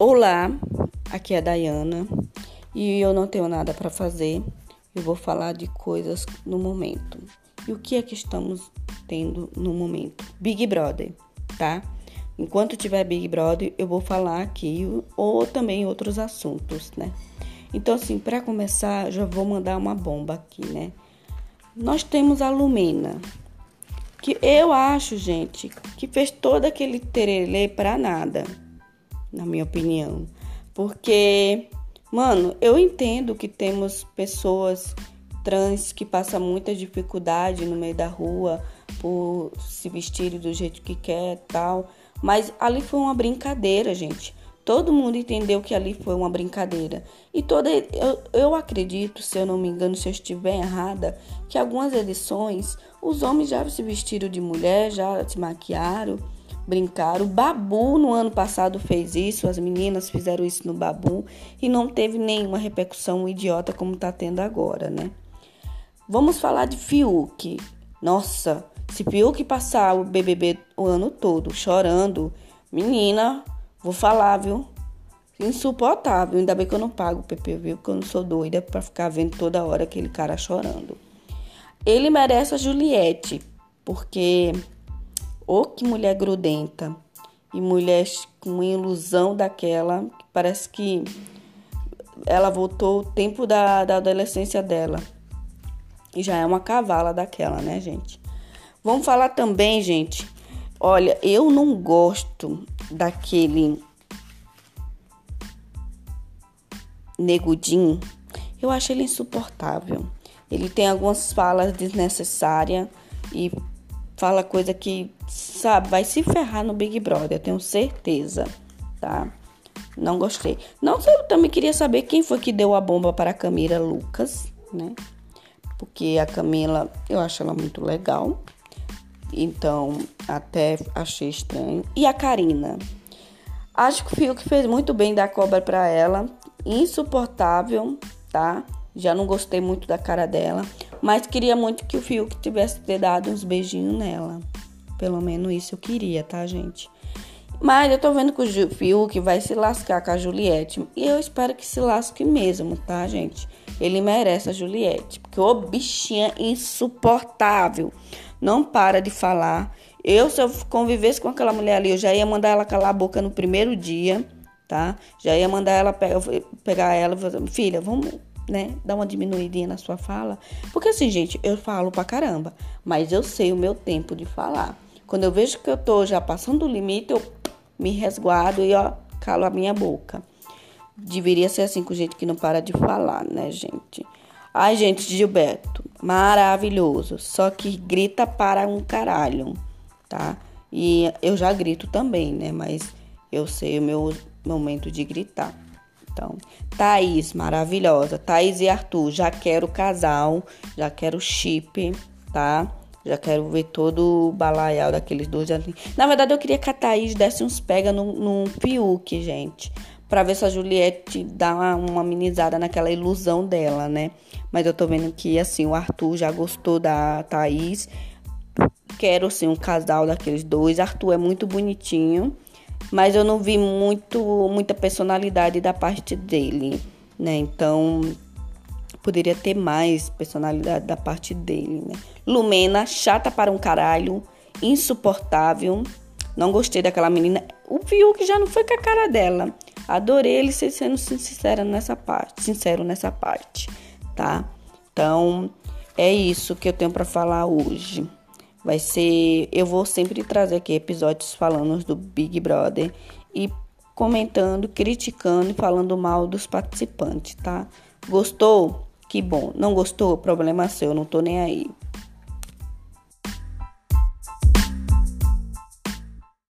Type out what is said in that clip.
Olá, aqui é a Dayana e eu não tenho nada para fazer. Eu vou falar de coisas no momento. E o que é que estamos tendo no momento? Big Brother, tá? Enquanto tiver Big Brother, eu vou falar aqui ou também outros assuntos, né? Então, assim, para começar, já vou mandar uma bomba aqui, né? Nós temos a Lumena, que eu acho, gente, que fez todo aquele terelê para nada na minha opinião. Porque, mano, eu entendo que temos pessoas trans que passam muita dificuldade no meio da rua por se vestirem do jeito que quer tal. Mas ali foi uma brincadeira, gente. Todo mundo entendeu que ali foi uma brincadeira. E toda eu, eu acredito, se eu não me engano, se eu estiver errada, que algumas edições os homens já se vestiram de mulher, já se maquiaram brincar. O Babu no ano passado fez isso, as meninas fizeram isso no Babu e não teve nenhuma repercussão idiota como tá tendo agora, né? Vamos falar de Fiuk. Nossa, se Fiuk passar o BBB o ano todo chorando, menina, vou falar, viu? Insuportável. Ainda bem que eu não pago o PPV, porque eu não sou doida para ficar vendo toda hora aquele cara chorando. Ele merece a Juliette, porque oh, que mulher grudenta. E mulher com uma ilusão daquela, que parece que ela voltou o tempo da, da adolescência dela. E já é uma cavala daquela, né, gente? Vamos falar também, gente. Olha, eu não gosto daquele negudinho. Eu acho ele insuportável. Ele tem algumas falas desnecessárias e fala coisa que, sabe, vai se ferrar no Big Brother, eu tenho certeza, tá? Não gostei. Não sei, eu também queria saber quem foi que deu a bomba para a Camila Lucas, né? Porque a Camila, eu acho ela muito legal. Então, até achei estranho. E a Karina? Acho que o Fiuk fez muito bem dar cobra para ela. Insuportável, tá? Já não gostei muito da cara dela. Mas queria muito que o Fiuk tivesse dado uns beijinhos nela. Pelo menos isso eu queria, tá, gente? Mas eu tô vendo que o Fiuk vai se lascar com a Juliette. E eu espero que se lasque mesmo, tá, gente? Ele merece a Juliette. Porque o bichinha insuportável. Não para de falar. Eu, se eu convivesse com aquela mulher ali, eu já ia mandar ela calar a boca no primeiro dia, tá? Já ia mandar ela pegar ela e falar, filha, vamos né, uma diminuidinha na sua fala. Porque assim, gente, eu falo pra caramba, mas eu sei o meu tempo de falar. Quando eu vejo que eu tô já passando o limite, eu me resguardo e ó, calo a minha boca. Deveria ser assim com gente que não para de falar, né, gente? Ai, gente, Gilberto, maravilhoso. Só que grita para um caralho, tá? E eu já grito também, né? Mas eu sei o meu momento de gritar. Então, Thaís, maravilhosa. Thaís e Arthur, já quero casal, já quero chip, tá? Já quero ver todo o balaial daqueles dois. Na verdade, eu queria que a Thaís desse uns pega num, Fiuk, gente. Pra ver se a Juliette dá uma, uma amenizada naquela ilusão dela, né? Mas eu tô vendo que, assim, o Arthur já gostou da Thaís. Quero, sim, um casal daqueles dois. Arthur é muito bonitinho mas eu não vi muito muita personalidade da parte dele, né? Então poderia ter mais personalidade da parte dele, né? Lumena, chata para um caralho, insuportável. Não gostei daquela menina. O Fiuk já não foi com a cara dela. Adorei ele sendo sincero nessa parte, sincero nessa parte, tá? Então, é isso que eu tenho para falar hoje. Vai ser. Eu vou sempre trazer aqui episódios falando do Big Brother e comentando, criticando e falando mal dos participantes, tá? Gostou? Que bom. Não gostou? Problema seu, não tô nem aí.